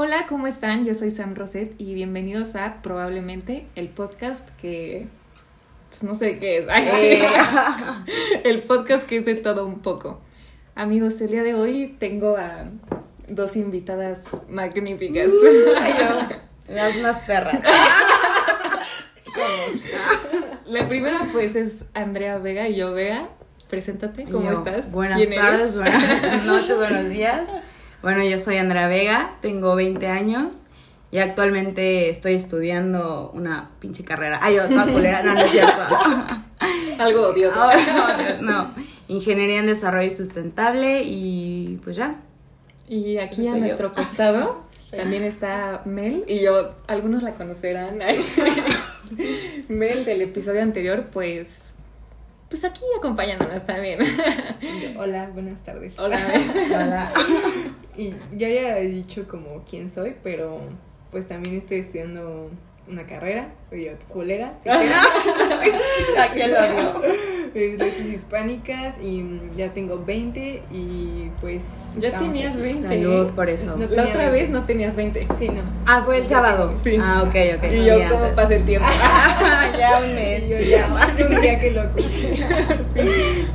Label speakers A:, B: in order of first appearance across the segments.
A: Hola, ¿cómo están? Yo soy Sam Roset y bienvenidos a probablemente el podcast que... Pues no sé qué es.
B: Eh.
A: el podcast que es de todo un poco. Amigos, el día de hoy tengo a dos invitadas magníficas.
B: Yo, las más perras.
A: La primera pues es Andrea Vega y yo Vega. Preséntate, ¿cómo
B: Yo,
A: estás?
B: Buenas
A: ¿Quién
B: tardes,
A: eres?
B: buenas noches, buenos días. Bueno, yo soy Andrea Vega, tengo 20 años y actualmente estoy estudiando una pinche carrera. Ay, yo, toda culera, no, no es cierto.
A: Algo odioso.
B: No, no. Ingeniería en Desarrollo Sustentable y pues ya.
A: Y aquí a
B: soy yo.
A: nuestro costado también está Mel y yo, algunos la conocerán. Mel del episodio anterior, pues, pues aquí acompañándonos también.
C: Hola, buenas tardes.
A: Hola.
B: Hola.
C: Y yo ya he dicho como quién soy, pero pues también estoy estudiando una carrera, oye, culera,
B: ¿A quién lo
C: de letras hispánicas y ya tengo 20 y pues...
A: Ya tenías
C: aquí.
A: 20.
B: Salud por eso.
C: No
A: La otra
C: 20.
A: vez no tenías 20.
C: Sí, no.
B: Ah, fue el
C: Ya
B: sábado.
C: tengo-
A: Sí.
B: Ah, ok, ok.
A: Y
B: sí,
A: yo,
B: antes.
A: ¿cómo pasa el tiempo?
B: ya un mes.
C: Yo ya, hace un día que lo cumplí.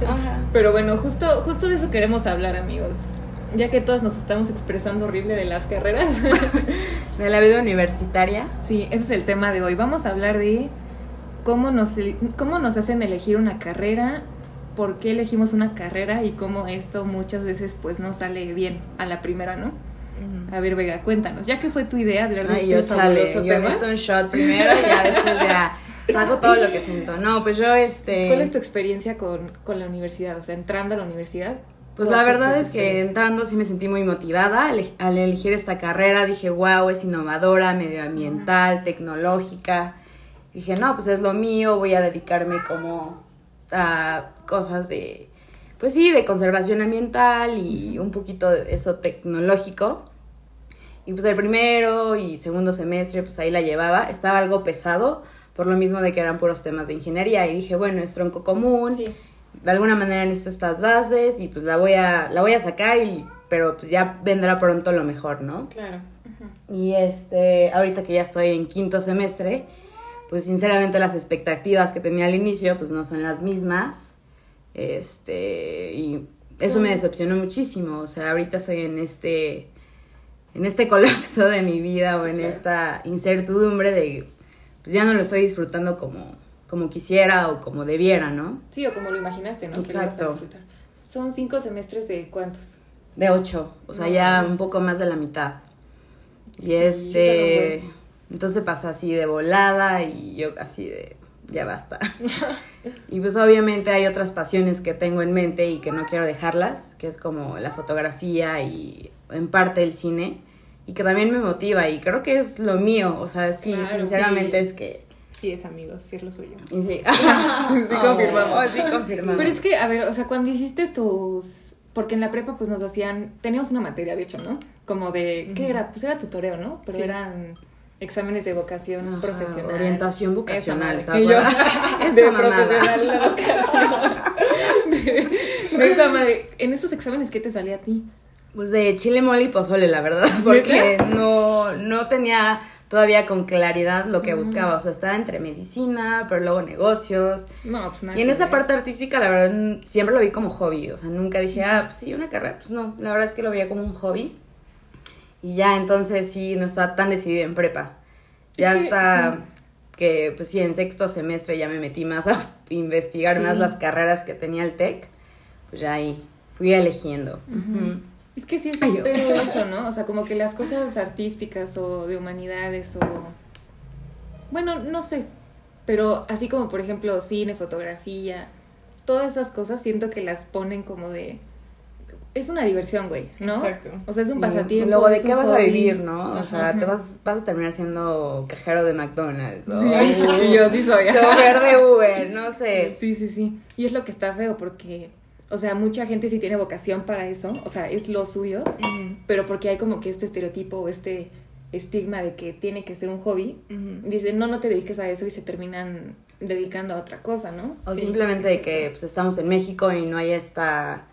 B: Ajá.
A: Pero bueno, justo, justo de eso queremos hablar, amigos. Ya que todos nos estamos expresando horrible de las carreras.
B: De la vida universitaria.
A: Sí, ese es el tema de hoy. Vamos a hablar de cómo nos, cómo nos hacen elegir una carrera, por qué elegimos una carrera y cómo esto muchas veces pues no sale bien a la primera, ¿no? A ver, Vega, cuéntanos, ya que fue tu idea hablar de
B: Ay,
A: este
B: yo chale. Yo
A: tema,
B: necesito un shot primero y ya después ya saco todo lo que siento. No, pues yo este.
A: ¿cuál es tu experiencia con, con la universidad? O sea, entrando a la universidad.
B: Pues
A: ¿cuál
B: la verdad es que entrando sí me sentí muy motivada al, al elegir esta carrera. Dije, wow, es innovadora, medioambiental, tecnológica. Dije, no, pues es lo mío, voy a dedicarme como a cosas de, pues sí, de conservación ambiental y un poquito de eso tecnológico. Y pues el primero y segundo semestre, pues ahí la llevaba. Estaba algo pesado, por lo mismo de que eran puros temas de ingeniería. Y dije, bueno, es tronco común
A: Sí.
B: De alguna manera necesito estas bases y pues la voy a la voy a sacar y pero pues ya vendrá pronto lo mejor, ¿no?
A: Claro.
B: Y este, ahorita que ya estoy en quinto semestre, pues sinceramente las expectativas que tenía al inicio pues no son las mismas. Este, y eso me decepcionó muchísimo, o sea, ahorita estoy en este en este colapso de mi vida o en
A: claro.
B: esta incertidumbre de pues ya no lo estoy disfrutando como como quisiera o como debiera, ¿no?
A: Sí, o como lo imaginaste, ¿no?
B: Exacto.
A: Son cinco semestres de cuántos?
B: De ocho, o sea,
A: No
B: ya
A: mames.
B: un poco más de la mitad. Y
A: Sí,
B: este, entonces pasó así de volada y yo así de, ya basta. y pues obviamente hay otras pasiones que tengo en mente y que no quiero dejarlas, que es como la fotografía y en parte el cine, y que también me motiva y creo que es lo mío, o sea, sí,
A: Claro,
B: sinceramente
C: sí.
B: es que...
C: Sí, es amigos, sí es lo suyo.
B: y sí,
A: Sí, confirmamos.
B: Oh, sí, confirmamos.
A: Pero es que, a ver, o sea, cuando hiciste tus... Porque en la prepa pues nos hacían... Teníamos una materia, de hecho, ¿no? Como de... ¿Qué era? Pues era tutoreo, ¿no? Pero
C: Sí.
A: eran exámenes de vocación
B: Ajá,
A: profesional.
B: orientación vocacional,
A: Esa
B: ¿te
A: madre. Y yo, de
B: mamada.
A: profesional la vocación. De, de esa madre. En esos exámenes, ¿qué te salía a ti?
B: Pues de chile mole y pozole, la verdad, porque no, no tenía todavía con claridad lo que buscaba. O sea, estaba entre medicina, pero luego negocios.
A: No, pues nada.
B: Y en esa parte artística, la verdad, siempre lo vi como hobby. O sea, nunca dije, ah, pues sí, una carrera. Pues no, la verdad es que lo veía como un hobby. Y ya entonces sí, no estaba tan decidida en prepa. Ya
A: Es que,
B: hasta que, pues sí, en sexto semestre ya me metí más a investigar
A: Sí.
B: más las carreras que tenía el TEC. Pues ya ahí fui eligiendo. Ujú.
A: Es que sí es
B: Ay,
A: un
B: yo.
A: pedo eso, ¿no? O sea, como que las cosas artísticas o de humanidades o... Bueno, no sé. Pero así como, por ejemplo, cine, fotografía, todas esas cosas siento que las ponen como de... Es una diversión, güey, ¿no?
C: Exacto.
A: O sea, es un
B: Y
A: pasatiempo.
B: Luego, ¿de qué vas a vivir, no? O
C: Ajá.
B: sea, te vas, vas a terminar siendo cajero de McDonald's. ¿no?
A: Sí, y yo sí soy.
B: Chofer de Uber, no sé.
A: Sí, sí, sí. Y es lo que está feo porque, o sea, mucha gente sí tiene vocación para eso, o sea, es lo suyo, pero porque hay como que este estereotipo o este estigma de que tiene que ser un hobby, dicen, no, no te dediques a eso y se terminan dedicando a otra cosa, ¿no?
B: O
C: Sí,
B: simplemente de que pues, estamos en México y no hay esta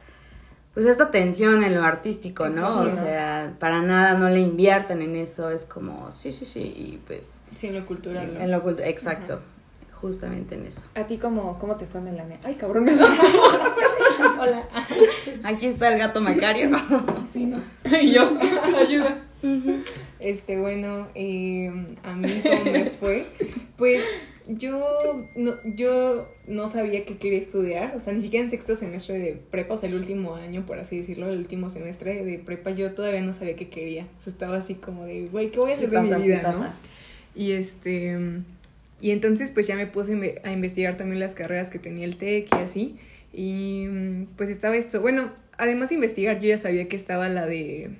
B: pues esta tensión en lo artístico, ¿no?
A: Sí,
B: o
A: ¿no?
B: sea, para nada no le invierten en eso, es como, sí, sí, sí, y pues
C: Sí, en lo cultural. ¿no?
B: en lo cultu- exacto, justamente en eso.
A: ¿A ti cómo, cómo te fue, Melania? Ay, cabrón, me Hola.
B: Aquí está el gato Macario.
A: Sí, ¿no? Y yo, ayuda.
C: Este, bueno, eh, a mí cómo me fue. Pues yo no, yo no sabía qué quería estudiar, o sea, ni siquiera en sexto semestre de prepa, o sea, el último año, por así decirlo, el último semestre de prepa, yo todavía no sabía qué quería. O sea, estaba así como de, güey, ¿qué voy a hacer de mi vida, no? Y este, y entonces pues ya me puse a investigar también las carreras que tenía el TEC y así. Y mm, pues estaba esto. Bueno, además de investigar, yo ya sabía que estaba la de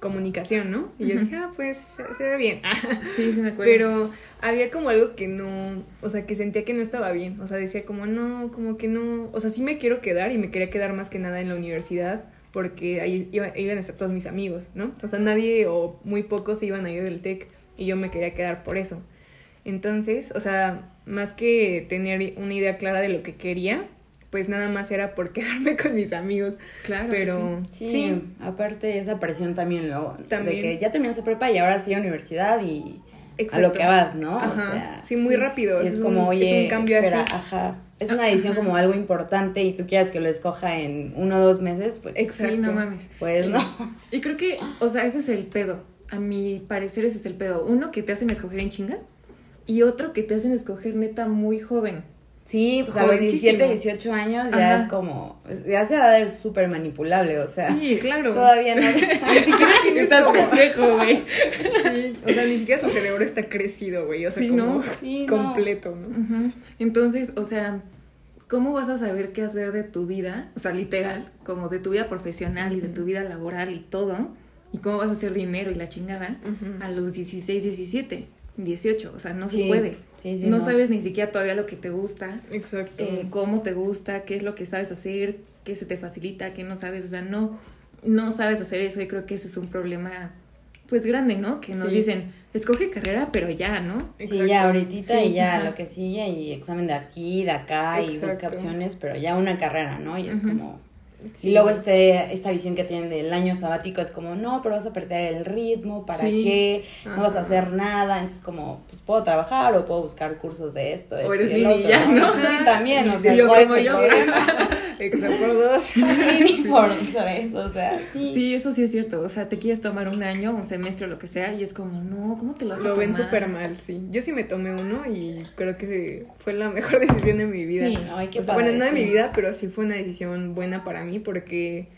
C: comunicación, ¿no? Y yo dije, ah, pues se, se ve bien.
A: Sí, sí me acuerdo.
C: Pero había como algo que no, o sea, que sentía que no estaba bien. O sea, decía como, no, como que no. O sea, sí me quiero quedar y me quería quedar más que nada en la universidad porque ahí iba- iban a estar todos mis amigos, ¿no? O sea, nadie o muy pocos se iban a ir del TEC y yo me quería quedar por eso. Entonces, o sea, más que tener una idea clara de lo que quería, pues nada más era por quedarme con mis amigos.
A: claro,
C: Pero
B: Sí, aparte esa presión también luego,
C: También.
B: de que ya terminaste prepa y ahora sí a universidad y a
C: Exacto.
B: lo que vas, ¿no?
C: Ajá.
B: O sea,
C: sí, muy rápido. Es,
B: es
C: un-
B: como,
C: es
B: oye,
C: un cambio
B: espera,
C: así.
B: ajá. Es una decisión
A: Ajá.
B: como algo importante y tú quieras que lo escoja en uno o dos meses, pues,
C: Exacto.
A: Sí, no mames.
B: pues
A: Sí.
B: no.
A: Y creo que, o sea, ese es el pedo. A mi parecer ese es el pedo. Uno, que te hacen escoger en chinga. Y otro, que te hacen escoger neta muy joven.
B: Sí, pues a los
C: Jovencísimo.
B: 17, 18 años ya
A: Ajá.
B: es como, ya se va a dar súper manipulable, o sea,
A: Sí,
C: Claro.
B: todavía no.
C: Ni siquiera
A: Estás
C: como-
A: pendejo, güey.
C: Sí, o sea, ni siquiera tu cerebro está crecido, güey. O sea,
A: Sí,
C: como
A: ¿no?
B: Sí, no.
C: completo, ¿no?
A: Entonces, o sea, ¿cómo vas a saber qué hacer de tu vida? O sea, literal, como de tu vida profesional y de tu vida laboral y todo. ¿Y cómo vas a hacer dinero y la chingada a los 16, 17, 18? O sea, no
B: Sí,
A: se puede.
B: sí, sí,
A: no,
B: no.
A: sabes ni siquiera todavía lo que te gusta,
C: Exacto.
A: eh, cómo te gusta, qué es lo que sabes hacer, qué se te facilita, qué no sabes. O sea, no, no sabes hacer eso y creo que ese es un problema, pues grande, ¿no? Que nos
C: Sí.
A: dicen, escoge carrera, pero ya, ¿no?
B: Sí, ya ahorita
A: Sí,
B: y ya
A: ajá.
B: lo que sigue y examen de aquí, de acá y busca opciones, pero ya una carrera, ¿no? Y es como...
C: Sí.
B: Y luego este, esta visión que tienen del año sabático es como, no, pero vas a perder el ritmo, ¿para
A: Sí.
B: qué? No vas a
C: Ajá.
B: hacer nada, entonces como, pues puedo trabajar o puedo buscar cursos de esto, esto
A: eres
B: y el otro,
A: ya, ¿no?
B: Sí, también, o sea,
A: yo
B: ¿cuál es
A: como yo.
C: Exacto por dos.
B: Nini por, ¿sabes? O sea, sí.
A: Sí, eso sí es cierto. O sea, te quieres tomar un año, un semestre o lo que sea, y es como, no, ¿cómo te lo vas a
C: Lo ven
A: tomar?
C: súper mal, sí. Yo sí me tomé uno y creo que fue la mejor decisión de mi vida.
A: Sí.
B: Ay, qué
C: O sea,
B: padre,
C: bueno, no de
B: sí.
C: mi vida, pero sí fue una decisión buena para mí porque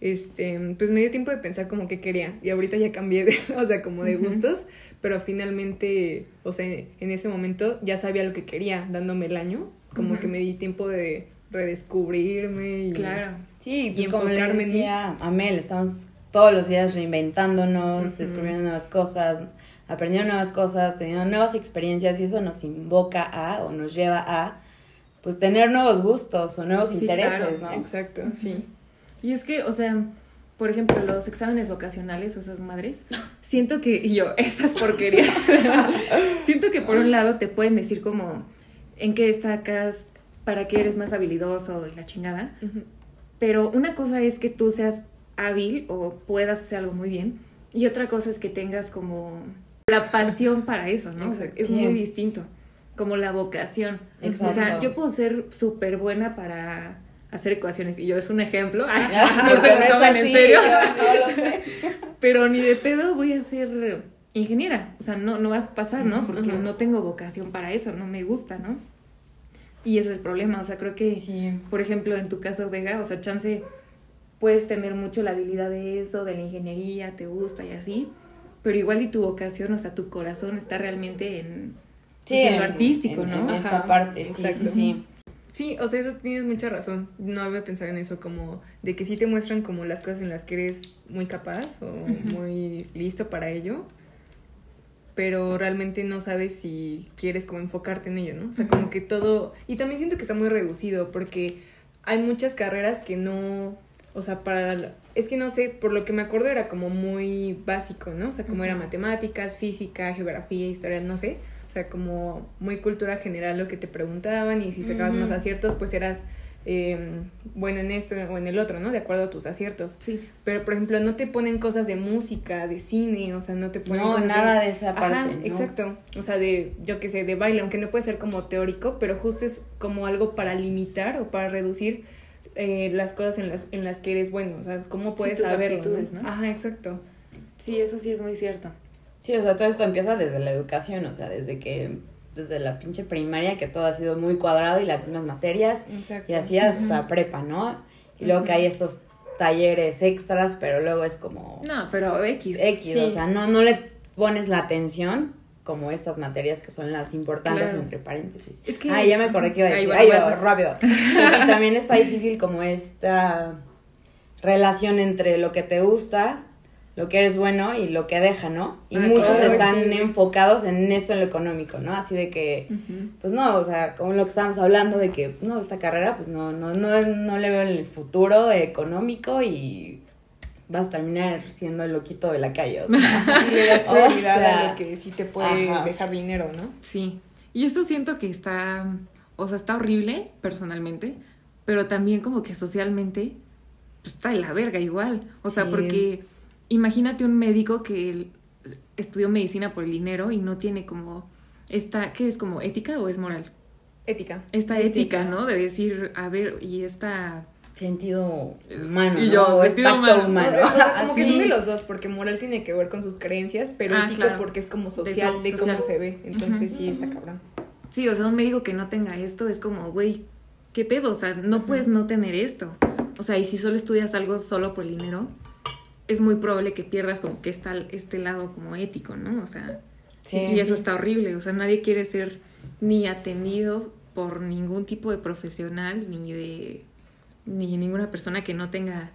C: este pues me dio tiempo de pensar como que quería y ahorita ya cambié de, o sea, como de gustos, pero finalmente, o sea, en ese momento ya sabía lo que quería dándome el año, como que me di tiempo de redescubrirme y
A: Claro.
B: Sí,
C: y
B: pues como le
C: enfocarme en mí.
B: decía Amel, estamos todos los días reinventándonos, descubriendo nuevas cosas, aprendiendo nuevas cosas, teniendo nuevas experiencias y eso nos invoca a o nos lleva a pues tener nuevos gustos o nuevos
A: Sí,
B: intereses,
A: claro,
B: ¿no?
C: Exacto, sí.
A: Y es que, o sea, por ejemplo, los exámenes vocacionales o esas madres, siento que, y yo, esas porquerías, siento que por un lado te pueden decir como en qué destacas, para qué eres más habilidoso y la chingada, pero una cosa es que tú seas hábil o puedas hacer algo muy bien, y otra cosa es que tengas como la pasión para eso, ¿no? O sea,
C: Exacto.
A: es muy distinto, como la vocación.
B: Exacto.
A: O sea, yo puedo ser súper buena para hacer ecuaciones, y yo es un ejemplo,
B: Ya,
A: no se
B: no es
A: tomen en
B: así,
A: serio.
B: yo no lo sé.
A: pero ni de pedo voy a ser ingeniera, o sea, no, no va a pasar, ¿no? Porque no tengo vocación para eso, no me gusta, ¿no? Y ese es el problema, o sea, creo que,
B: Sí.
A: por ejemplo, en tu caso, Vega, o sea, chance puedes tener mucho la habilidad de eso, de la ingeniería, te gusta y así, pero igual y tu vocación, o sea, tu corazón está realmente en, pues, en lo artístico,
B: en-
A: ¿no?
B: En esta
C: Ajá,
B: parte, sí, sí,
C: exacto.
B: sí.
C: Sí, o sea, eso tienes mucha razón. No había pensado en eso, como de que sí te muestran como las cosas en las que eres muy capaz o muy listo para ello, pero realmente no sabes si quieres como enfocarte en ello, ¿no? O sea, como que todo... Y también siento que está muy reducido porque hay muchas carreras que no... O sea, para... la- Es que no sé, por lo que me acuerdo era como muy básico, ¿no? O sea, como era matemáticas, física, geografía, historia, no sé. O sea, como muy cultura general lo que te preguntaban y si sacabas más aciertos, pues eras eh, bueno en esto o en el otro, ¿no? De acuerdo a tus aciertos.
A: Sí.
C: Pero, por ejemplo, no te ponen cosas de música, de cine, o sea, no te ponen
B: No, nada de esa
C: Ajá,
B: parte, ¿no?
C: exacto. O sea, de, yo qué sé, de baile, aunque no puede ser como teórico, pero justo es como algo para limitar o para reducir eh, las cosas en las, en las que eres bueno. O sea, cómo puedes
A: tus
C: saberlo,
A: ¿no?
C: Ajá, exacto.
A: Sí, eso sí es muy cierto.
B: Sí, o sea, todo esto empieza desde la educación, o sea, desde que, desde la pinche primaria, que todo ha sido muy cuadrado y las mismas materias,
C: Exacto.
B: y así hasta prepa, ¿no? Y luego que hay estos talleres extras, pero luego es como
A: No, pero X.
B: X,
C: sí.
B: o sea, no, no le pones la atención como estas materias que son las importantes
A: Claro.
B: entre paréntesis.
A: Es que-
B: Ay, ya me acordé que iba a decir. Ay,
A: vas.
B: rápido. Y también está difícil como esta relación entre lo que te gusta, lo que eres bueno y lo que deja, ¿no? Y
C: Ah,
B: muchos
C: claro,
B: están
C: sí.
B: enfocados en esto, en lo económico, ¿no? Así de que, pues no, o sea, como lo que estábamos hablando de que, no, esta carrera, pues no, no, no, no le veo el futuro económico y vas a terminar siendo el loquito de la calle, o sea.
C: Y le das
B: O
C: prioridad
B: sea,
C: a lo que sí te puede
B: ajá.
C: dejar dinero, ¿no?
A: Sí. Y eso siento que está, o sea, está horrible personalmente, pero también como que socialmente pues, está de la verga igual. O sea,
B: Sí.
A: porque imagínate un médico que estudió medicina por el dinero y no tiene como esta, ¿qué es como ética o es moral?
C: Ética.
A: Esta
B: Ética.
A: ética, ¿no? De decir, a ver, y esta...
B: Sentido humano,
A: Y yo,
B: O
A: sentido humano.
B: humano.
C: O sea, como que son de los dos, porque moral tiene que ver con sus creencias, pero
A: Ah,
C: ético
A: claro.
C: porque es como
A: De
C: social,
A: so-
C: de, cómo
A: social.
C: se ve. Entonces sí, está cabrón.
A: Sí, o sea, un médico que no tenga esto es como, güey, ¿qué pedo? O sea, no puedes no tener esto. O sea, y si solo estudias algo solo por el dinero, es muy probable que pierdas como que está este lado como ético, ¿no? O sea,
B: Sí,
A: y eso
B: sí.
A: está horrible. O sea, nadie quiere ser ni atendido por ningún tipo de profesional, ni de ni ninguna persona que no tenga,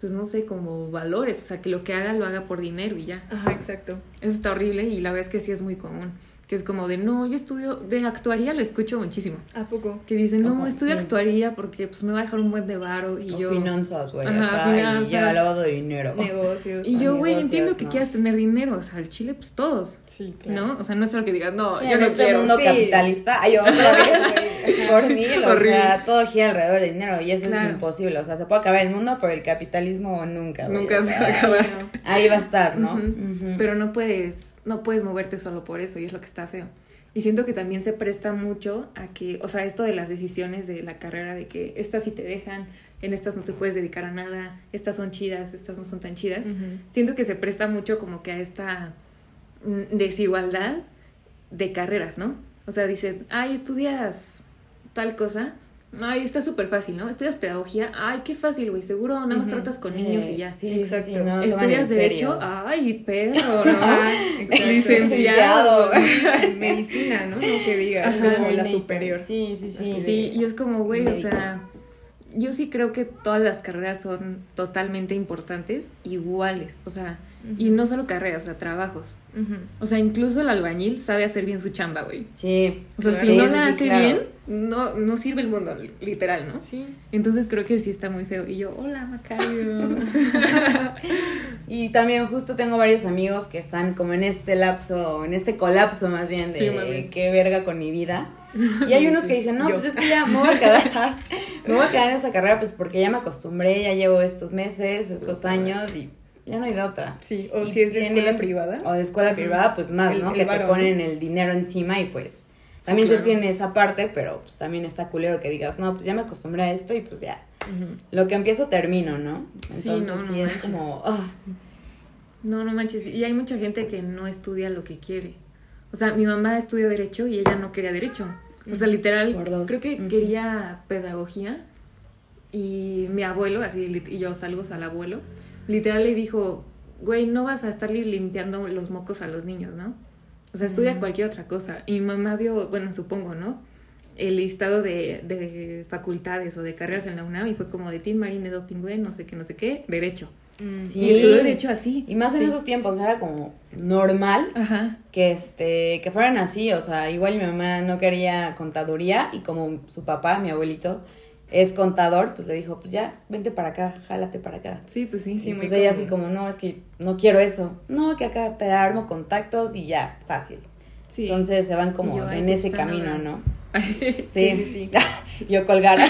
A: pues no sé, como valores. O sea, que lo que haga lo haga por dinero y ya.
C: Ajá, exacto.
A: Eso está horrible y la verdad es que sí es muy común. Que es como de, no, yo estudio, de actuaría lo escucho muchísimo.
C: ¿A poco?
A: Que dicen, no,
B: Ojo,
A: estudio
B: sí.
A: actuaría porque pues me va a dejar un buen de varo y
B: O
A: yo...
B: finanzas, güey.
A: Ajá,
B: acá,
A: finanzas.
B: Y ya lavado de dinero.
C: Negocios.
A: Y yo, güey, entiendo que
B: ¿no?
A: quieras tener dinero, o sea, al chile, pues todos,
C: Sí, claro.
A: ¿no? O sea, no es algo que digas, no,
B: Sí,
A: yo
B: en
A: no
B: este
A: quiero.
B: mundo
C: sí.
B: capitalista, ay, otra vez, por mí, o
A: Horrible.
B: sea, todo gira alrededor del dinero y eso
A: Claro.
B: es imposible, o sea, se puede acabar el mundo, pero el capitalismo nunca, güey,
A: Nunca
B: o
A: se va a acabar.
B: Ahí va a estar, ¿no?
A: Pero no puedes, no puedes moverte solo por eso y es lo que está feo. Y siento que también se presta mucho a que, o sea, esto de las decisiones de la carrera, de que estas sí te dejan, en estas no te puedes dedicar a nada, estas son chidas, estas no son tan chidas. Siento que se presta mucho como que a esta mm, desigualdad de carreras, ¿no? O sea, dicen, ay, estudias tal cosa, ay, está súper fácil, ¿no? Estudias pedagogía, ay, qué fácil, güey, seguro nada más tratas con
B: Sí,
A: niños y ya.
B: Sí,
C: Exacto.
B: sí, no
A: Estudias derecho,
B: serio.
A: ay, perro, ¿no? Licenciado.
C: Medicina, ¿no? No se diga, es como la superior.
B: Sí, sí, sí.
A: Sí, y es como, güey, o sea, yo sí creo que todas las carreras son totalmente importantes, iguales, o sea, y no solo carreras, o sea, trabajos. O sea, incluso el albañil sabe hacer bien su chamba, güey.
B: Sí.
A: O sea,
C: Claro.
A: si
B: Sí,
A: no la
B: sí,
A: hace
B: claro.
A: bien, no, no sirve el mundo, literal, ¿no?
C: Sí.
A: Entonces creo que sí está muy feo. Y yo, hola, Macario.
B: Y también justo tengo varios amigos que están como en este lapso, en este colapso más bien de
A: Sí,
B: qué verga con mi vida. Y hay unos
C: sí.
B: que dicen, no,
C: Yo.
B: pues es que ya me voy a quedar, me voy a quedar en esta carrera pues porque ya me acostumbré, ya llevo estos meses, estos años y ya no hay de otra.
C: Sí, o
B: Y
C: si es de
B: tienen-
C: escuela privada.
B: O de escuela privada, pues más,
C: El-
B: ¿no?
C: el
B: que te
C: ¿no?
B: ponen el dinero encima y pues también
A: claro.
B: se tiene esa parte, pero pues también está culero que digas, no, pues ya me acostumbré a esto y pues ya, lo que empiezo termino, ¿no?
A: Sí,
B: Entonces
A: no, no
B: sí es como, ah,
A: No, no manches. Y hay mucha gente que no estudia lo que quiere. O sea, mi mamá estudió Derecho y ella no quería Derecho. O sea, literal, creo que quería Pedagogía. Y mi abuelo, así, y yo salgo al abuelo, literal le dijo, güey, no vas a estarle limpiando los mocos a los niños, ¿no? O sea, estudia
B: Mm.
A: cualquier otra cosa. Y mi mamá vio, bueno, supongo, ¿no? El listado de, de facultades o de carreras en la UNAM y fue como de Tim Marine, Doping, güey, no sé qué, no sé qué, Derecho.
C: Mm.
B: Sí.
A: Y estudió Derecho así.
B: Y más en esos tiempos era como normal
A: Ajá.
B: que este que fueran así, o sea, igual mi mamá no quería contaduría y como su papá, mi abuelito, es contador, pues le dijo, pues ya, vente para acá, jálate para acá.
A: Sí, pues sí.
C: Sí,
B: y
C: muy
B: pues ella
C: común.
B: así como, no, es que no quiero eso. No, que acá te armo contactos y ya, fácil.
A: Sí.
B: Entonces se van como
A: yo,
B: en
A: ¿qué
B: ese camino? ¿no?
C: Sí, sí, sí.
B: yo colgara.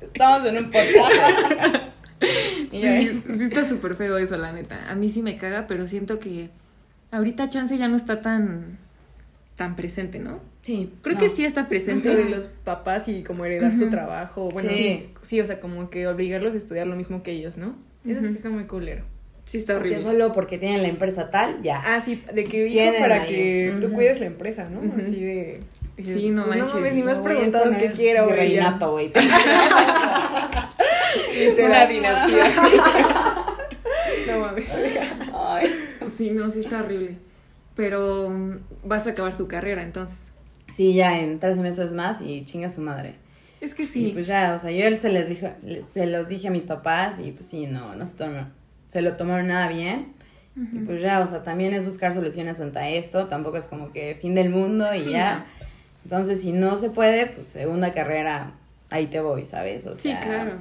B: Estamos en un podcast. Yo,
A: Sí, sí está súper feo eso, la neta. A mí sí me caga, pero siento que ahorita chance ya no está tan, tan presente, ¿no?
B: Sí,
A: Creo
B: no.
A: que sí está presente.
C: Lo de los papás y como heredar su trabajo. Bueno,
B: Sí.
C: sí. sí, o sea, como que obligarlos a estudiar lo mismo que ellos, ¿no? Eso sí está muy culero.
A: Sí está
B: Porque
A: horrible.
B: solo porque tienen la empresa tal, ya.
C: Ah, sí, de que hijo para
B: ahí.
C: que tú
B: Ujú.
C: cuides la empresa, ¿no? Así de... dices,
A: Sí, no
C: pues,
A: manches.
C: No mames, ni me has
B: No,
C: preguntado
B: no
C: qué quiero, güey. ya.
B: virreinato, güey.
C: Una dinastía. no mames.
B: Ay.
A: Sí, no, sí está horrible. Pero mm, vas a acabar tu carrera entonces.
B: Sí, ya en tres meses más y chinga su madre.
A: Es que
B: Y
A: sí.
B: pues ya, o sea, yo se les dijo, se los dije a mis papás y pues sí, no, no se, tomó- se lo tomaron nada bien. Y pues ya, o sea, también es buscar soluciones ante esto, tampoco es como que fin del mundo y
A: Sí,
B: ya. Entonces, si no se puede, pues segunda carrera, ahí te voy, ¿sabes? O
A: sí,
B: sea,
A: claro.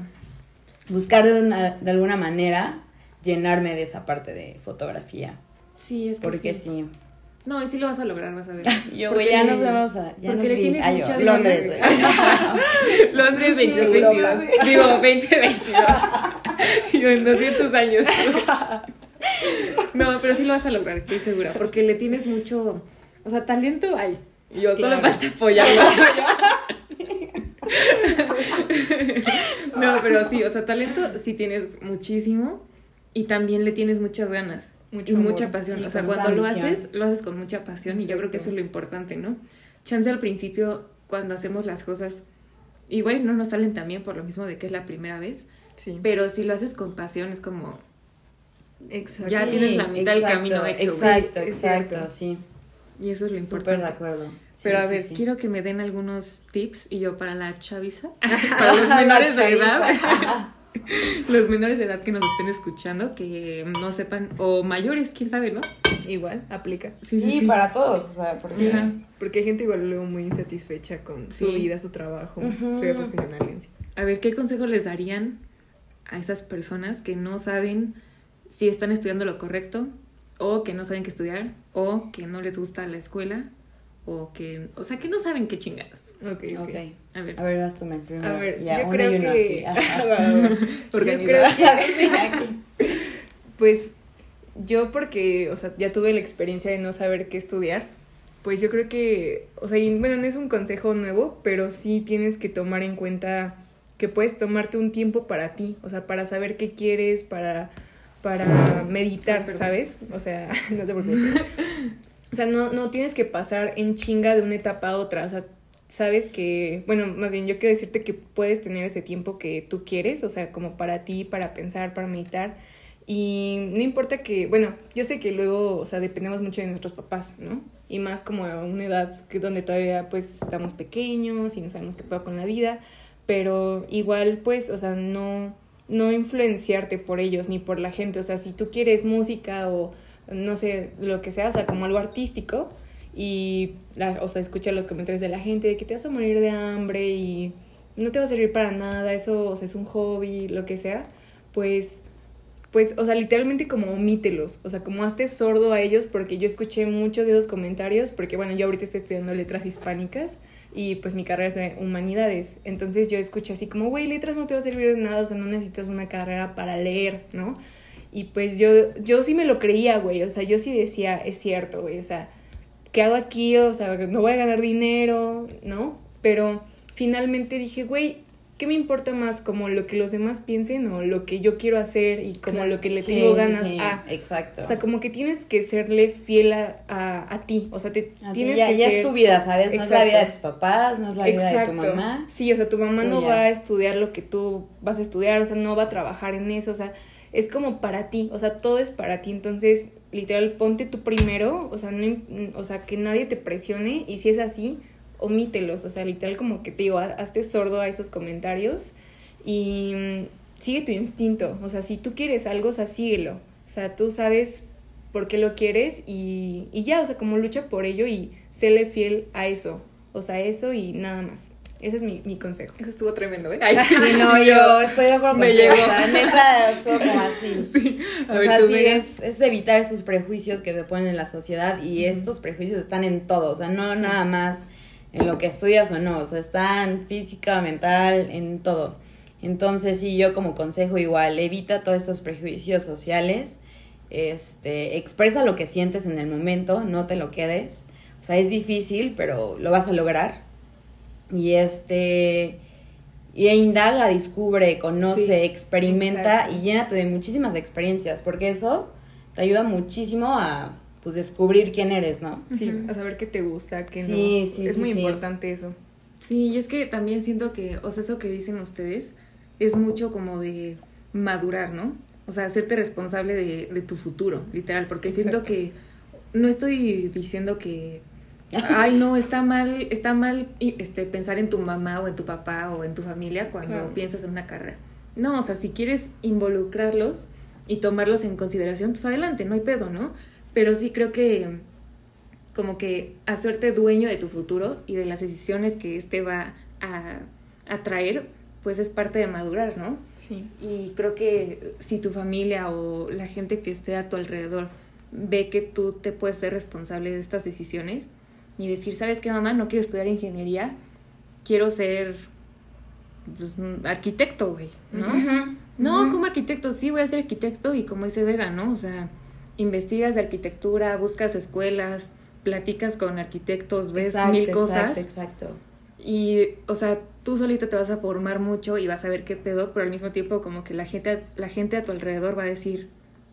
B: buscar de, una- de alguna manera llenarme de esa parte de fotografía.
A: Sí, es que
B: Porque
A: sí.
B: sí.
A: No, y sí lo vas a lograr, vas a ver.
B: Yo, güey, ya nos vemos a, ya
A: porque
B: nos
A: le
B: vi.
A: tienes
B: Ay,
A: muchas
B: yo, Londres,
A: ganas.
B: güey.
A: Londres 22,
B: Europa,
A: 22. Digo, 2022. Yo en 200 años. No, pero sí lo vas a lograr, estoy segura. Porque le tienes mucho. O sea, talento hay. Y yo solo
C: Claro.
A: falta apoyarlo. No, pero sí, o sea, talento sí tienes muchísimo. Y también le tienes muchas ganas.
C: Mucho
A: y
C: amor,
A: mucha pasión.
B: sí,
A: o sea, cuando lo haces, lo haces con mucha pasión. Y yo creo que eso es lo importante, ¿no? Chance al principio, cuando hacemos las cosas, igual no nos salen tan bien por lo mismo de que es la primera vez.
C: Sí.
A: Pero si lo haces con pasión, es como.
C: Exacto.
A: Ya tienes la mitad del
B: exacto,
A: camino hecho.
B: Exacto, exacto, sí.
A: Y eso es lo
B: Súper
A: importante.
B: de acuerdo.
A: Pero
B: Sí,
A: a
B: sí,
A: ver,
B: sí.
A: quiero que me den algunos tips y yo para la chaviza, para los menores de edad, los menores de edad que nos estén escuchando, que no sepan, o mayores, quién sabe, ¿no?
C: Igual, aplica.
B: Sí, para todos, o sea, porque...
A: Ajá.
C: porque hay gente igual luego muy insatisfecha con su vida, su trabajo, su vida profesional en sí.
A: A ver, ¿qué consejo les darían a esas personas que no saben si están estudiando lo correcto, o que no saben qué estudiar, o que no les gusta la escuela, o que, o sea, que no saben qué chingados?
C: Ok, ok.
A: A ver,
B: A ver, vas tú, Mel, primero.
C: A ver,
B: Ya,
C: yo creo
B: y uno
C: que...
B: así.
C: Yo creo. Pues yo porque, o sea, ya tuve la experiencia de no saber qué estudiar, pues yo creo que, o sea, y bueno, no es un consejo nuevo, pero sí tienes que tomar en cuenta que puedes tomarte un tiempo para ti, o sea, para saber qué quieres, para, para meditar. ¿sabes? O sea, no te preocupes. O sea, no, no tienes que pasar en chinga de una etapa a otra, o sea, sabes que, bueno, más bien yo quiero decirte que puedes tener ese tiempo que tú quieres, o sea, como para ti, para pensar, para meditar. Y no importa que, bueno, yo sé que luego, o sea, dependemos mucho de nuestros papás, ¿no? Y más como a una edad que donde todavía pues estamos pequeños y no sabemos qué puedo con la vida, pero igual pues, o sea, no no influenciarte por ellos ni por la gente, o sea, si tú quieres música o no sé, lo que sea, o sea, como algo artístico y la, o sea, escucha los comentarios de la gente de que te vas a morir de hambre y no te va a servir para nada, eso, o sea, es un hobby, lo que sea, pues pues, o sea, literalmente como omítelos, o sea, como hazte sordo a ellos, porque yo escuché muchos de esos comentarios, porque bueno, yo ahorita estoy estudiando letras hispánicas y pues mi carrera es de humanidades, entonces yo escuché así como, güey, letras no te va a servir de nada, o sea, no necesitas una carrera para leer, ¿no? Y pues yo, yo sí me lo creía, güey, o sea, yo sí decía, es cierto, güey, o sea, ¿qué hago aquí? O sea, no voy a ganar dinero, ¿no? Pero finalmente dije, güey, ¿qué me importa más? ¿Como lo que los demás piensen o lo que yo quiero hacer y como lo que le
B: Sí,
C: tengo ganas
B: sí,
C: a?
B: Exacto.
C: O sea, como que tienes que serle fiel a, a, a ti. O sea, te
B: A
C: tienes
B: ya,
C: que
B: ya
C: ser...
B: es tu vida, ¿sabes? No es la vida de tus papás, no es la vida de tu mamá.
C: Sí, o sea, tu mamá no va a estudiar lo que tú vas a estudiar, o sea, no va a trabajar en eso, o sea, es como para ti, o sea, todo es para ti, entonces, literal, ponte tú primero, o sea, no, o sea, que nadie te presione y si es así, omítelos, o sea, literal como que te digo, ha- hazte sordo a esos comentarios y mm, sigue tu instinto, o sea, si tú quieres algo, o sea, síguelo, o sea, tú sabes por qué lo quieres y, y ya, o sea, como lucha por ello y séle fiel a eso, o sea, eso y nada más. Ese es mi, mi consejo.
A: Eso estuvo tremendo, ¿eh?
B: Sí, no, yo estoy de acuerdo
A: Me llegó.
B: O sea, neta, estuvo como así.
A: A
B: o
A: ver,
B: sea,
A: tú,
B: sí, es, es evitar esos prejuicios que se ponen en la sociedad y estos prejuicios están en todo, o sea, no nada más en lo que estudias o no, o sea, están física, mental, en todo. Entonces, sí, yo como consejo igual, evita todos estos prejuicios sociales, este, expresa lo que sientes en el momento, no te lo quedes. O sea, es difícil, pero lo vas a lograr. Y este, y indaga, descubre, conoce,
C: Sí,
B: experimenta
C: exacto.
B: y llénate de muchísimas experiencias, porque eso te ayuda muchísimo a pues descubrir quién eres, ¿no?
C: Sí, a saber qué te gusta, qué
B: Sí,
C: no.
B: sí,
C: es
B: sí,
C: muy
B: sí.
C: importante eso.
A: Sí, y es que también siento que, o sea, eso que dicen ustedes es mucho como de madurar, ¿no? O sea, hacerte responsable de, de tu futuro, literal, porque siento que no estoy diciendo que, ay, no, está mal, está mal este, pensar en tu mamá o en tu papá o en tu familia cuando
C: Claro.
A: piensas en una carrera. No, o sea, si quieres involucrarlos y tomarlos en consideración, pues adelante, no hay pedo, ¿no? Pero sí creo que como que hacerte dueño de tu futuro y de las decisiones que este va a, a traer, pues es parte de madurar, ¿no?
C: Sí.
A: Y creo que si tu familia o la gente que esté a tu alrededor ve que tú te puedes ser responsable de estas decisiones y decir, ¿sabes qué, mamá? No quiero estudiar ingeniería, quiero ser pues, arquitecto, güey, ¿no? No, como arquitecto, sí, voy a ser arquitecto y como dice Vega, ¿no? O sea, investigas de arquitectura, buscas escuelas, platicas con arquitectos, ves
B: Exacto,
A: mil cosas
B: Exacto, exacto.
A: y, o sea, tú solito te vas a formar mucho y vas a ver qué pedo, pero al mismo tiempo como que la gente, la gente a tu alrededor va a decir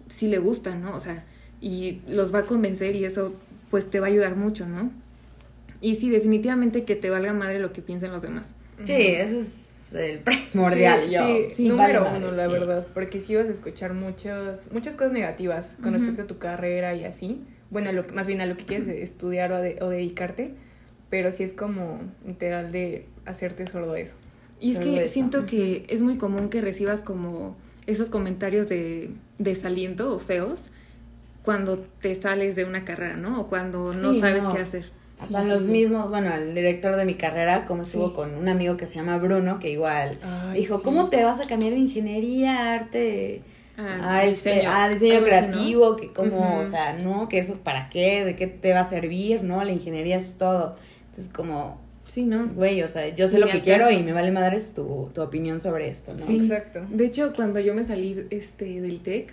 A: si le gustan, ¿no? O sea, y los va a convencer y eso pues te va a ayudar mucho, ¿no? Y sí, definitivamente que te valga madre lo que piensen los demás.
B: Sí, eso es el primordial.
C: Sí,
B: yo.
C: sí,
A: sí,
C: número
B: vale
C: uno,
B: madre,
C: la
B: sí.
C: verdad. Porque sí vas a escuchar muchas, muchas cosas negativas con respecto a tu carrera y así. Bueno, a lo, que- más bien a lo que quieres estudiar o, de- o dedicarte. Pero sí es como literal de hacerte sordo eso.
A: Y es
B: Solo
A: que
B: eso.
A: siento que es muy común que recibas como esos comentarios de desaliento o feos cuando te sales de una carrera, ¿no? O cuando no
B: Sí,
A: sabes
B: no.
A: qué hacer.
C: Sí,
B: los
C: sí,
B: mismos, bueno, el director de mi carrera, como estuvo
A: Sí.
B: con un amigo que se llama Bruno, que igual
C: Ay,
B: dijo,
C: sí.
B: ¿cómo te vas a cambiar de ingeniería arte?
A: Ah,
B: a, este, a diseño
A: así, ¿no?
B: creativo, que como, o sea, no, que eso para qué, de qué te va a servir, ¿no? La ingeniería es todo. Entonces, como,
A: Sí, ¿no?
B: güey, o sea, yo sé lo que quiero y me vale madres tu, tu opinión sobre esto, ¿no?
A: Sí.
C: Exacto.
A: De hecho, cuando yo me salí este, del TEC,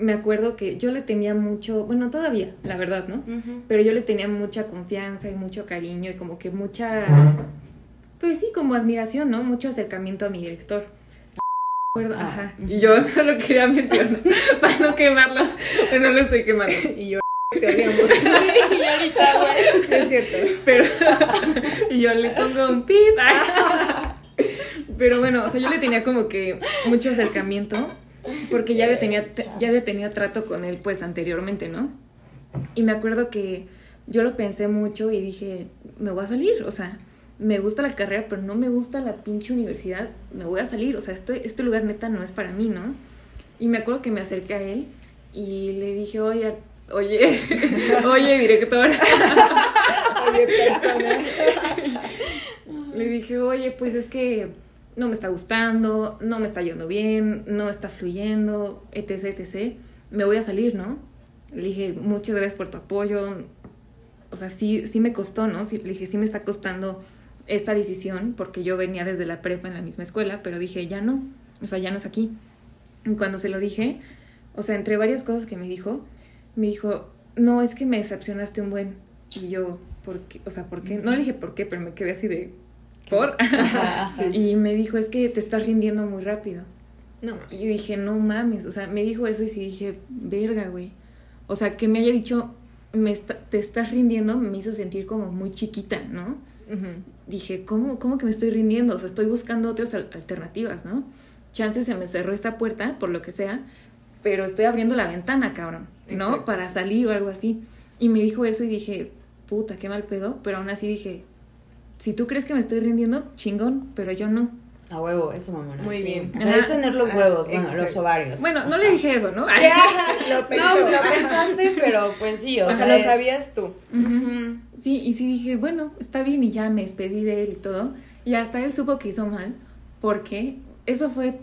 A: me acuerdo que yo le tenía mucho, bueno, todavía, la verdad, ¿no? Pero yo le tenía mucha confianza y mucho cariño y como que mucha, pues sí, como admiración, ¿no? Mucho acercamiento a mi director. Acuerdo,
B: Ah,
A: Ajá. Y yo no lo quería mencionar para no quemarlo, pero no lo estoy quemando.
C: Y yo te odiamos.
B: y ahorita, güey.
C: es cierto.
A: Pero y yo le pongo un pip. Pero bueno, o sea, yo le tenía como que mucho acercamiento porque ya había, tenido, ya había tenido trato con él pues anteriormente, ¿no? Y me acuerdo que yo lo pensé mucho y dije, me voy a salir, o sea, me gusta la carrera, pero no me gusta la pinche universidad, me voy a salir, o sea, este, este lugar neta no es para mí, ¿no? Y me acuerdo que me acerqué a él y le dije, oye, oye, oye, director.
C: Oye, persona.
A: Le dije, oye, pues es que no me está gustando, no me está yendo bien, no está fluyendo, etc, etc. Me voy a salir, ¿no? Le dije, muchas gracias por tu apoyo. O sea, sí, sí me costó, ¿no? Sí, le dije, sí me está costando esta decisión, porque yo venía desde la prepa en la misma escuela, pero dije, ya no, o sea, ya no es aquí. Y cuando se lo dije, o sea, entre varias cosas que me dijo, me dijo, no, es que me decepcionaste un buen. Y yo, ¿por qué? O sea, ¿por qué? No le dije por qué, pero me quedé así de, ¿por?
B: Ajá, ajá.
A: Y me dijo, es que te estás rindiendo muy rápido.
C: No,
A: Y yo dije, no mames, o sea, me dijo eso y sí dije, verga, güey. O sea, que me haya dicho, me está- te estás rindiendo, me hizo sentir como muy chiquita, ¿no? Dije, ¿cómo, ¿cómo que me estoy rindiendo? O sea, estoy buscando otras al- alternativas, ¿no? Chance se me cerró esta puerta, por lo que sea, pero estoy abriendo la ventana, cabrón, ¿no?
C: Exacto,
A: Para salir o algo así. Y me dijo eso y dije, puta, qué mal pedo, pero aún así dije, si tú crees que me estoy rindiendo, chingón, pero yo no.
B: A huevo, eso mamona.
C: Muy
B: sí.
C: bien.
B: O sea, es tener los
C: Ah,
B: huevos, bueno,
C: exacto.
B: los ovarios.
A: Bueno, no
B: Ajá.
A: le dije eso, ¿no? Ay.
C: Lo
B: No,
C: pensó.
B: lo pensaste, pero pues sí, o,
C: O
B: sea,
C: sea, lo
B: es-
C: sabías tú.
A: Sí, y sí dije, bueno, está bien y ya me despedí de él y todo. Y hasta él supo que hizo mal, porque eso fue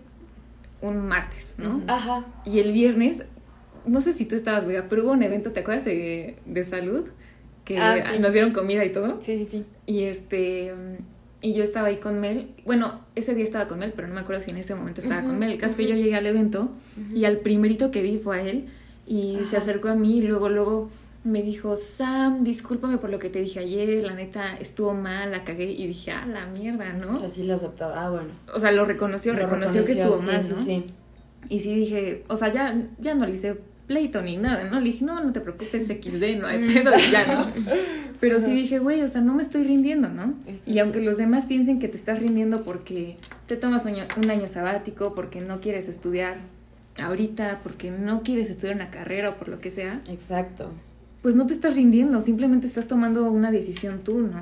A: un martes, ¿no?
B: Ajá.
A: Y el viernes, no sé si tú estabas, Vega, pero hubo un evento, ¿te acuerdas de, de salud? Que
C: Ah, sí.
A: nos dieron comida y todo.
C: Sí, sí, sí.
A: Y este mm, y yo estaba ahí con Mel. Bueno, ese día estaba con Mel, pero no me acuerdo si en ese momento estaba con Mel. El caso es que yo llegué al evento y al primerito que vi fue a él y se acercó a mí y luego luego me dijo, "Sam, discúlpame por lo que te dije ayer, la neta estuvo mal, la cagué." Y dije, "Ah, la mierda, ¿no?"
B: O sea, sí lo aceptaba. Ah, bueno.
A: O sea, lo reconoció,
B: Lo
A: reconoció, que estuvo
B: sí,
A: mal, ¿no?
B: Sí, sí.
A: Y sí dije, o sea, ya, ya no le hice pleito ni nada, ¿no? Le dije, no, no te preocupes, XD, no hay pedo, ya, ¿no? Pero sí dije, güey, o sea, no me estoy rindiendo, ¿no? Y aunque los demás piensen que te estás rindiendo porque te tomas un año, un año sabático, porque no quieres estudiar ahorita, porque no quieres estudiar una carrera o por lo que sea,
B: Exacto.
A: pues no te estás rindiendo, simplemente estás tomando una decisión tú, ¿no?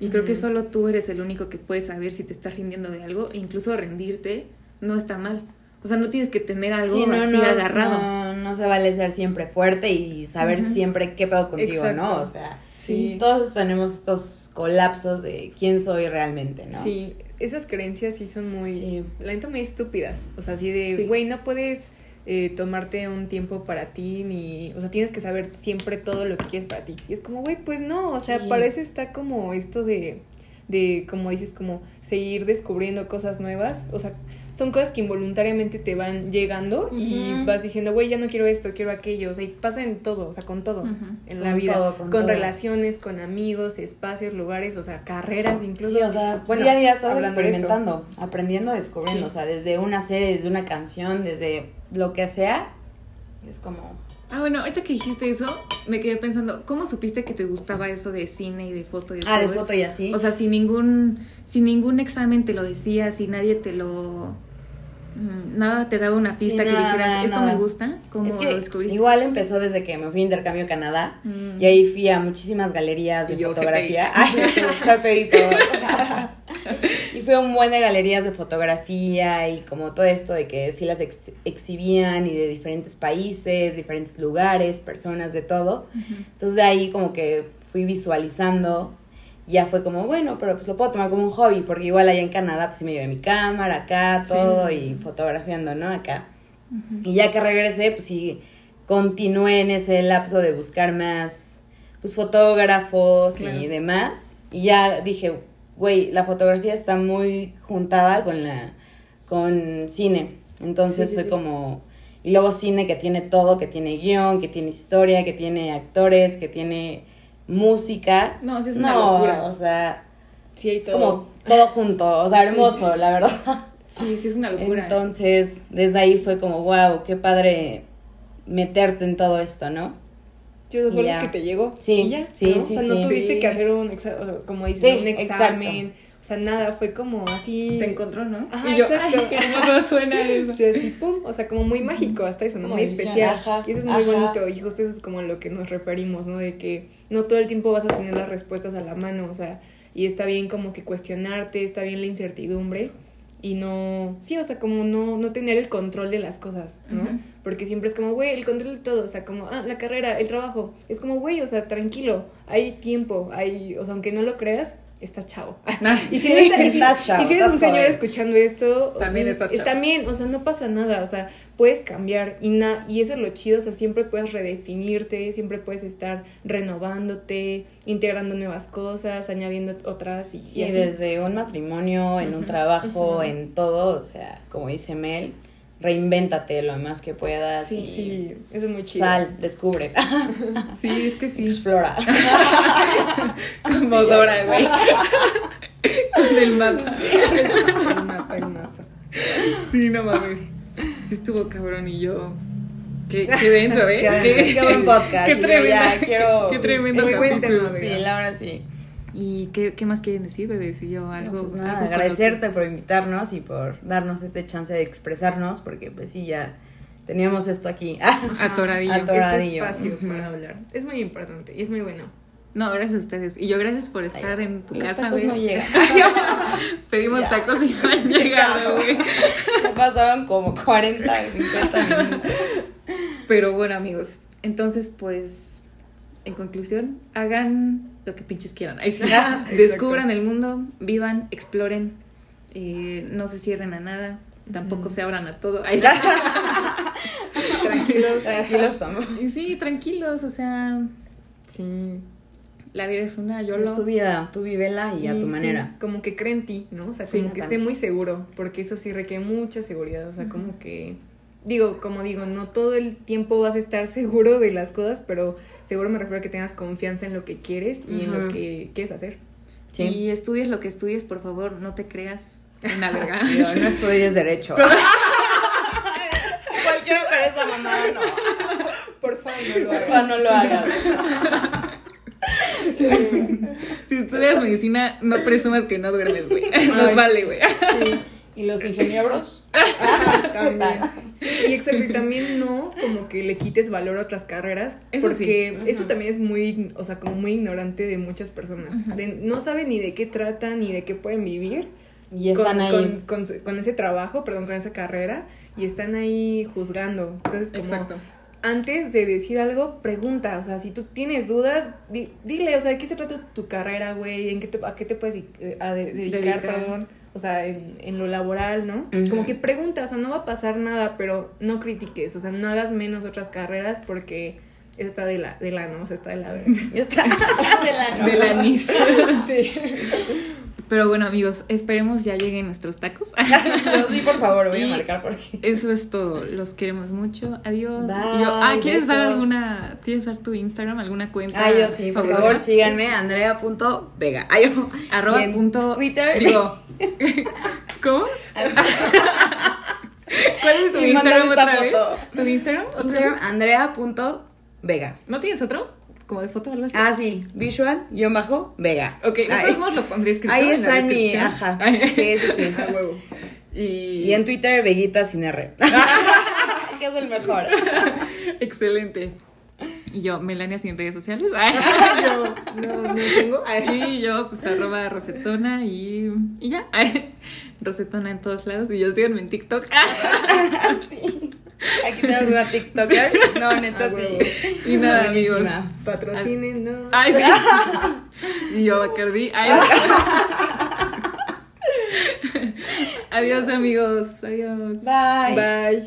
A: Y creo que solo tú eres el único que puede saber si te estás rindiendo de algo, e incluso rendirte no está mal. O sea, no tienes que tener algo
B: Sí, no,
A: así
B: no,
A: agarrado.
B: no, no se vale ser siempre fuerte y saber siempre qué pedo contigo, ¿no? O sea,
C: Sí.
B: todos tenemos estos colapsos de quién soy realmente, ¿no?
C: Sí, esas creencias sí son muy,
B: Sí.
C: la neta muy estúpidas. O sea, así de,
A: Sí.
C: güey, no puedes eh, tomarte un tiempo para ti ni, o sea, tienes que saber siempre todo lo que quieres para ti. Y es como, güey, pues no, o sea,
B: Sí.
C: para eso está como esto de, de, como dices, como seguir descubriendo cosas nuevas. O sea, son cosas que involuntariamente te van llegando y vas diciendo, güey, ya no quiero esto, quiero aquello. O sea, y pasa en todo, o sea, con todo. En
B: Con
C: la vida,
B: todo,
C: con,
B: con todo.
C: relaciones, con amigos, espacios, lugares, o sea, carreras incluso.
B: Sí, o sea,
C: Bueno,
B: día a día estás experimentando, aprendiendo, descubriendo,
C: Sí.
B: o sea, desde una serie, desde una canción, desde lo que sea, es como...
A: Ah, bueno, ahorita que dijiste eso, me quedé pensando, ¿cómo supiste que te gustaba eso de cine y de foto y de
B: Ah, de foto
A: eso?
B: y así.
A: O sea, sin ningún, sin ningún examen te lo decía, si nadie te lo... mm, Nada te daba una pista
B: Sí,
A: que
B: nada,
A: dijeras, esto
B: nada.
A: me gusta, ¿cómo
B: es
A: lo descubriste?
B: igual empezó desde que me fui a intercambio a Canadá
A: Mm.
B: y ahí fui a muchísimas galerías de
C: Y yo,
B: fotografía. Ay, GPI, y fue un buen de galerías de fotografía y como todo esto de que sí las ex- exhibían y de diferentes países, diferentes lugares, personas, de todo. Entonces de ahí como que fui visualizando, ya fue como, bueno, pero pues lo puedo tomar como un hobby, porque igual allá en Canadá pues sí me llevé mi cámara acá, todo, y fotografiando, ¿no? Acá. Y ya que regresé, pues sí, continué en ese lapso de buscar más, pues fotógrafos
C: Claro.
B: y demás. Y ya dije, güey, la fotografía está muy juntada con la, con cine. Entonces
C: Sí, sí,
B: fue como, y luego cine que tiene todo, que tiene guion, que tiene historia, que tiene actores, que tiene música.
A: No, sí es una
B: No,
A: locura.
B: o sea,
C: Sí, hay
B: es
C: todo.
B: como todo junto, o sea,
C: Sí.
B: hermoso, la verdad.
A: Sí, sí es una locura.
B: Entonces, desde ahí fue como, wow, qué padre meterte en todo esto, ¿no?
C: Sí, eso fue lo que te llegó.
B: Sí,
C: y ya,
B: sí,
C: ¿no?
B: sí,
C: O sea, no
B: sí.
C: tuviste
A: Sí.
C: que hacer un examen, como dices,
B: Sí,
C: un examen. O sea, nada, fue como así.
A: Te encontró, ¿no?
C: Ajá,
A: y yo,
C: exacto.
A: suena eso.
C: Sí, así, pum. O sea, como muy mágico hasta eso, ¿no?
B: Como
C: Muy especial.
B: ajá,
C: y eso es muy
B: ajá.
C: bonito. Y justo eso es como a lo que nos referimos, ¿no? De que no todo el tiempo vas a tener las respuestas a la mano. O sea, y está bien como que cuestionarte, está bien la incertidumbre. Y no, sí, o sea, como no, no tener el control de las cosas, ¿no?
A: Ujú.
C: Porque siempre es como, güey, el control de todo, o sea, como, ah, la carrera, el trabajo. Es como, güey, o sea, tranquilo, hay tiempo, hay, o sea, aunque no lo creas, estás chavo. Y si, no está- y si-
B: estás chavo,
C: y si eres
B: estás
C: un señor escuchando esto,
A: También
C: mm,
A: estás
C: es-
A: chavo.
C: También, o sea, no pasa nada, o sea, puedes cambiar y, na y eso es lo chido, o sea, siempre puedes redefinirte, siempre puedes estar renovándote, integrando nuevas cosas, añadiendo otras y, y así.
B: desde un matrimonio, en un trabajo, en todo, o sea, como dice Mel, reinvéntate lo más que puedas
C: Sí,
B: y
C: sí, eso es muy chido.
B: sal, descubre,
A: Sí, es que sí.
B: explora.
A: Como Dora, güey. Con el mapa.
C: el mapa, el mapa.
A: Sí, no mames. Sí estuvo cabrón y yo. Qué, qué denso, ¿eh?
B: Qué, qué buen podcast.
A: Qué tremendo.
B: ya quiero-
A: Qué
B: sí,
A: tremendo
C: muy buen
A: capítulo.
C: tema,
B: Sí. Laura, sí.
A: ¿Y qué, qué más quieren decir, bebé? Si yo algo.
B: No, pues nada, agradecerte por invitarnos y por darnos este chance de expresarnos, porque pues sí, ya teníamos esto aquí.
A: Atoradillo.
B: Ator- Atoradillo.
C: Este espacio para hablar. Es muy importante y es muy bueno.
A: No, gracias a ustedes. Y yo gracias por estar
B: Ay,
A: en tu
B: Los
A: casa,
B: tacos
A: güey.
B: no llegan.
A: Pedimos
B: Ya.
A: tacos y no han llegado, güey.
B: Ya pasaban como 40, 50 minutos.
A: Pero bueno, amigos, entonces pues, en conclusión, hagan lo que pinches quieran. Ahí sí. Descubran el mundo, vivan, exploren, eh, no se cierren a nada, tampoco se abran a todo. Ahí sí.
C: Tranquilos.
B: Tranquilos, somos.
A: Y sí, tranquilos, o sea,
C: Sí.
A: La vida es una, yo
B: Es
A: lo...
B: tu vida, tú vívela y a tu
C: sí,
B: manera.
C: como que cree en ti, ¿no? O sea,
A: Sí,
C: como que esté muy seguro, porque eso sí requiere mucha seguridad, o sea, como que digo, como digo, no todo el tiempo vas a estar seguro de las cosas, pero seguro me refiero a que tengas confianza en lo que quieres y en lo que quieres hacer.
B: Sí.
A: Y estudies lo que estudies, por favor, no te creas una verga.
B: Yo no estudies derecho. Cualquiera pero esa mamada no.
C: Por favor, no lo
B: Porfa, no lo hagas.
A: si estudias medicina, no presumas que no duermes, güey. Nos
C: Ay,
A: vale, güey.
C: Sí.
B: ¿Y los ingenieros?
C: También. Sí, y exacto, y también no como que le quites valor a otras carreras,
A: Eso
C: porque
A: sí.
C: eso también es muy, o sea, como muy ignorante de muchas personas. De- no saben ni de qué tratan, ni de qué pueden vivir
B: Y están
C: con,
B: ahí.
C: con, con con ese trabajo, perdón, con esa carrera, y están ahí juzgando. Entonces, como
A: Exacto.
C: antes de decir algo, pregunta, o sea, si tú tienes dudas, di- dile, o sea, ¿de qué se trata tu carrera, güey? ¿En qué te, ¿A qué te puedes eh, a de- dedicar,
A: Dedicar.
C: perdón? O sea, en, en lo laboral, ¿no? Como que pregunta, o sea, no va a pasar nada, pero no critiques, o sea, no hagas menos otras carreras porque eso está de la, de la, ¿no? O sea, está de la...
B: Ya está. De la no.
A: De la NIS.
C: sí.
A: Pero bueno, amigos, esperemos ya lleguen nuestros tacos.
B: Sí, por favor, voy
A: Y-
B: a marcar porque.
A: Eso es todo. Los queremos mucho. Adiós.
B: Bye,
A: Y yo- ah, ¿quieres dar alguna, ¿quieres dar tu Instagram, alguna cuenta?
B: Ah, yo sí, por favor, síganme, andrea.vega.
A: Arroba
B: en
A: punto.
B: Twitter.
A: Digo. ¿Cómo? ¿Cuál es tu
B: Y
A: Instagram otra vez?
B: foto.
A: ¿Tu Instagram?
B: Instagram, andrea.vega.
A: ¿No tienes otro? ¿Como de foto o algo así?
B: Ah, sí, visual, guion bajo, vega.
A: Ok, lo pondré escrito
B: Ahí
A: en
B: está
A: la
B: en mi, ajá. Sí, sí, sí.
C: A huevo.
A: Y,
B: Y en Twitter, Veguita sin R. que es el mejor.
A: Excelente. Y yo, Melania sin redes sociales.
C: Yo no, no tengo. Ay.
A: Y yo, pues, arroba rosetona y, y ya. Ay, Rosetona en todos lados. Y yo síganme en TikTok.
B: sí. Aquí tenemos una TikToker. No, neta,
C: Ah,
B: sí.
A: Y nada,
B: Buenísima.
A: amigos.
C: Patrocinen, no.
A: Ay, y yo, Bacardi. Ay. Adiós, amigos. Adiós.
B: Bye.
C: Bye.